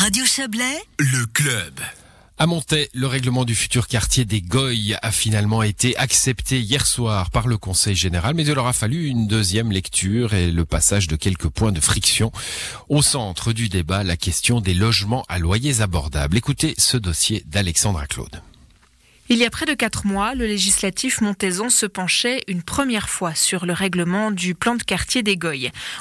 Radio Chablais, le club. À Montaix, le règlement du futur quartier des Goyes a finalement été accepté hier soir par le Conseil général, mais il leur a fallu une deuxième lecture et le passage de quelques points de friction. Au centre du débat, la question des logements à loyers abordables. Écoutez ce dossier d'Alexandra Claude. Il y a près de quatre mois, le législatif montaisan se penchait une première fois sur le règlement du plan de quartier des.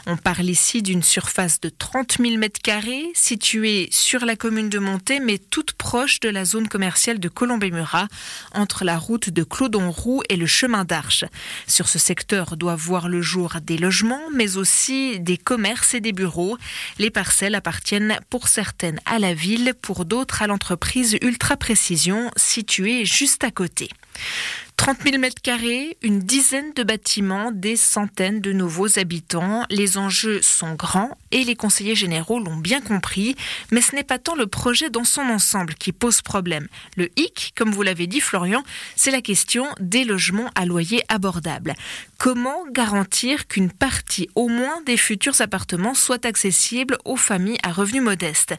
On parle ici d'une surface de 30 000 m2 située sur la commune de Montaix, mais toute proche de la zone commerciale de Colombey-Murat, entre la route de Clodon-Roux et le chemin d'Arche. Sur ce secteur doivent voir le jour des logements, mais aussi des commerces et des bureaux. Les parcelles appartiennent pour certaines à la ville, pour d'autres à l'entreprise Ultra Précision, située juste à côté. 30 000 mètres carrés, une dizaine de bâtiments, des centaines de nouveaux habitants. Les enjeux sont grands et les conseillers généraux l'ont bien compris, mais ce n'est pas tant le projet dans son ensemble qui pose problème. Le hic, comme vous l'avez dit Florian, c'est la question des logements à loyer abordable. Comment garantir qu'une partie au moins des futurs appartements soit accessible aux familles à revenus modestes?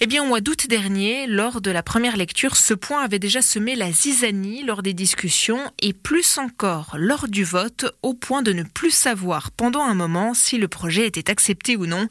Eh bien, au mois d'août dernier, lors de la première lecture, ce point avait déjà semé la zizanie lors des discussions et plus encore lors du vote, au point de ne plus savoir pendant un moment si le projet était accepté ou non.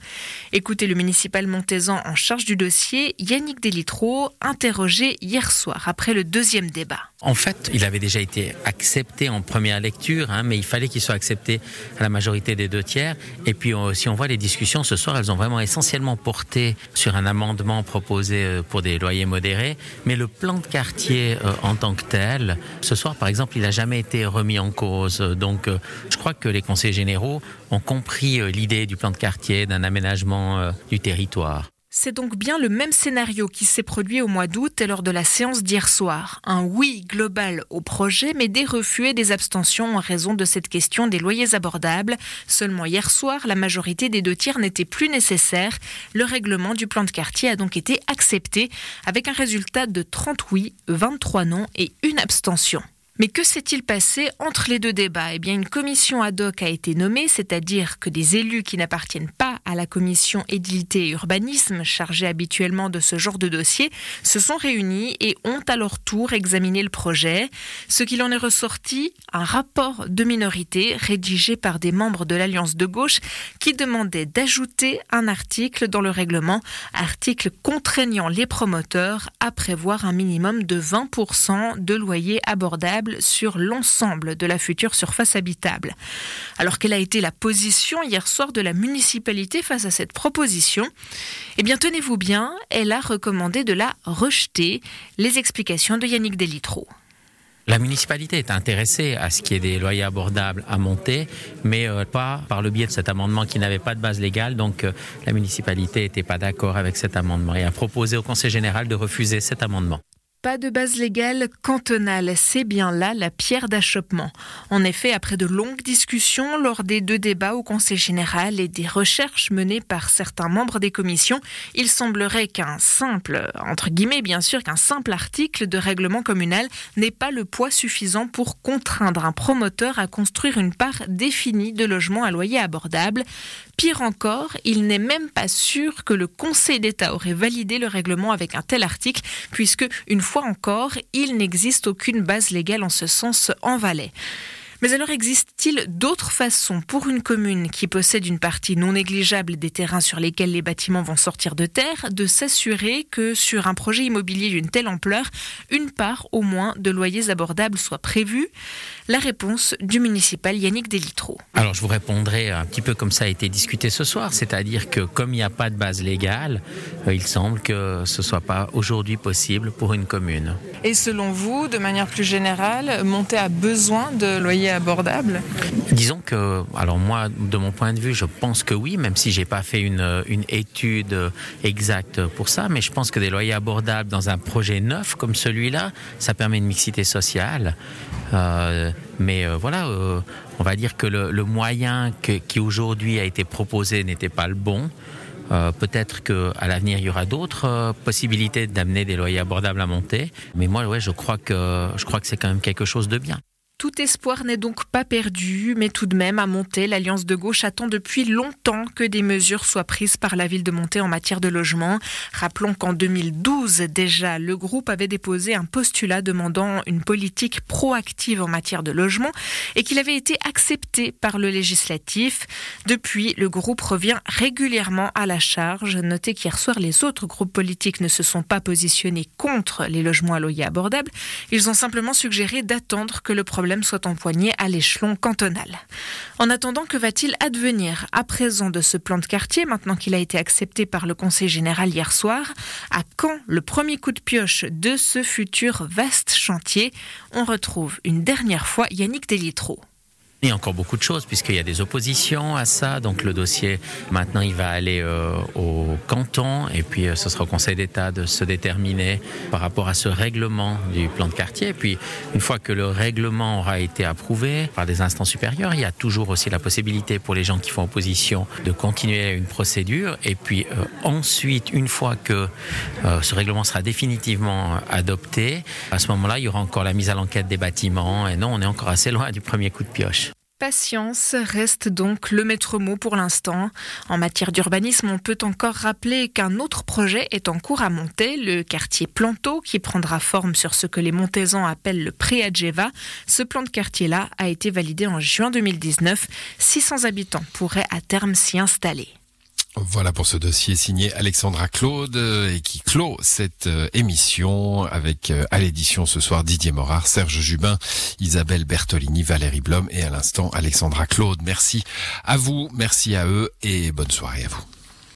Écoutez le municipal montaisan en charge du dossier, Yannick Delitro, interrogé hier soir après le deuxième débat. En fait, il avait déjà été accepté en première lecture, hein, mais il fallait qu'il soit accepté à la majorité des deux tiers. Et puis, euh, si on voit les discussions ce soir, elles ont vraiment essentiellement porté sur un amendement proposé euh, pour des loyers modérés. Mais le plan de quartier euh, en tant que tel, ce soir, par exemple, il n'a jamais été remis en cause. Donc, je crois que les conseillers généraux ont compris l'idée du plan de quartier, d'un aménagement du territoire. C'est donc bien le même scénario qui s'est produit au mois d'août et lors de la séance d'hier soir. Un oui global au projet, mais des refus et des abstentions en raison de cette question des loyers abordables. Seulement hier soir, la majorité des deux tiers n'était plus nécessaire. Le règlement du plan de quartier a donc été accepté avec un résultat de 30 oui, 23 non et une abstention. Mais que s'est-il passé entre les deux débats? Eh bien, une commission ad hoc a été nommée, c'est-à-dire que des élus qui n'appartiennent pas la commission édilité et urbanisme, chargée habituellement de ce genre de dossier, se sont réunis et ont à leur tour examiné le projet. Ce qu'il en est ressorti, un rapport de minorité rédigé par des membres de l'Alliance de gauche qui demandait d'ajouter un article dans le règlement, article contraignant les promoteurs à prévoir un minimum de 20% de loyers abordables sur l'ensemble de la future surface habitable. Alors quelle a été la position hier soir de la municipalité face à cette proposition Eh bien tenez-vous bien, elle a recommandé de la rejeter. Les explications de Yannick Delitro. La municipalité est intéressée à ce qu'il y ait des loyers abordables à monter, mais euh, pas par le biais de cet amendement qui n'avait pas de base légale. Donc euh, la municipalité n'était pas d'accord avec cet amendement et a proposé au Conseil général de refuser cet amendement. Pas de base légale cantonale, c'est bien là la pierre d'achoppement. En effet, après de longues discussions lors des deux débats au Conseil général et des recherches menées par certains membres des commissions, il semblerait qu'un simple, entre guillemets bien sûr, qu'un simple article de règlement communal n'ait pas le poids suffisant pour contraindre un promoteur à construire une part définie de logements à loyer abordable. Pire encore, il n'est même pas sûr que le Conseil d'État aurait validé le règlement avec un tel article, puisque, une fois encore, il n'existe aucune base légale en ce sens en Valais. Mais alors existe-t-il d'autres façons pour une commune qui possède une partie non négligeable des terrains sur lesquels les bâtiments vont sortir de terre de s'assurer que sur un projet immobilier d'une telle ampleur, une part au moins de loyers abordables soit prévue La réponse du municipal Yannick Delitro. Alors je vous répondrai un petit peu comme ça a été discuté ce soir, c'est-à-dire que comme il n'y a pas de base légale, euh, il semble que ce soit pas aujourd'hui possible pour une commune. Et selon vous, de manière plus générale, Monter a besoin de loyers Disons que, alors moi, de mon point de vue, je pense que oui, même si j'ai pas fait une, étude exacte pour ça, mais je pense que des loyers abordables dans un projet neuf comme celui-là, ça permet une mixité sociale. Euh, mais euh, voilà, euh, on va dire que le, moyen qui aujourd'hui a été proposé n'était pas le bon. Peut-être qu'à l'avenir, il y aura d'autres possibilités d'amener des loyers abordables à monter. Mais moi, ouais, je crois que, je crois que c'est quand même quelque chose de bien. Tout espoir n'est donc pas perdu, mais tout de même, à Monté, l'Alliance de gauche attend depuis longtemps que des mesures soient prises par la ville de Monté en matière de logement. Rappelons qu'en 2012, déjà, le groupe avait déposé un postulat demandant une politique proactive en matière de logement et qu'il avait été accepté par le législatif. Depuis, le groupe revient régulièrement à la charge. Notez qu'hier soir, les autres groupes politiques ne se sont pas positionnés contre les logements à loyer abordable. Ils ont simplement suggéré d'attendre que le problème soit empoigné à l'échelon cantonal. En attendant, que va-t-il advenir à présent de ce plan de quartier, maintenant qu'il a été accepté par le Conseil général hier soir? À quand le premier coup de pioche de ce futur vaste chantier? On retrouve une dernière fois Yannick Delitro. A encore beaucoup de choses puisqu'il y a des oppositions à ça. Donc le dossier, maintenant, il va aller euh, au canton et puis euh, ce sera au Conseil d'État de se déterminer par rapport à ce règlement du plan de quartier. Et puis une fois que le règlement aura été approuvé par des instances supérieures, il y a toujours aussi la possibilité pour les gens qui font opposition de continuer une procédure. Et puis euh, ensuite, une fois que ce règlement sera définitivement adopté, à ce moment-là, il y aura encore la mise à l'enquête des bâtiments. Et non, on est encore assez loin du premier coup de pioche. Patience reste donc le maître mot pour l'instant. En matière d'urbanisme, on peut encore rappeler qu'un autre projet est en cours à monter, le quartier Planteau, qui prendra forme sur ce que les Montaisans appellent le Préadjeva. Ce plan de quartier-là a été validé en juin 2019. 600 habitants pourraient à terme s'y installer. Voilà pour ce dossier signé Alexandra Claude et qui clôt cette euh, émission avec euh, à l'édition ce soir Didier Morard, Serge Jubin, Isabelle Bertolini, Valérie Blom et à l'instant Alexandra Claude. Merci à vous, merci à eux et bonne soirée à vous.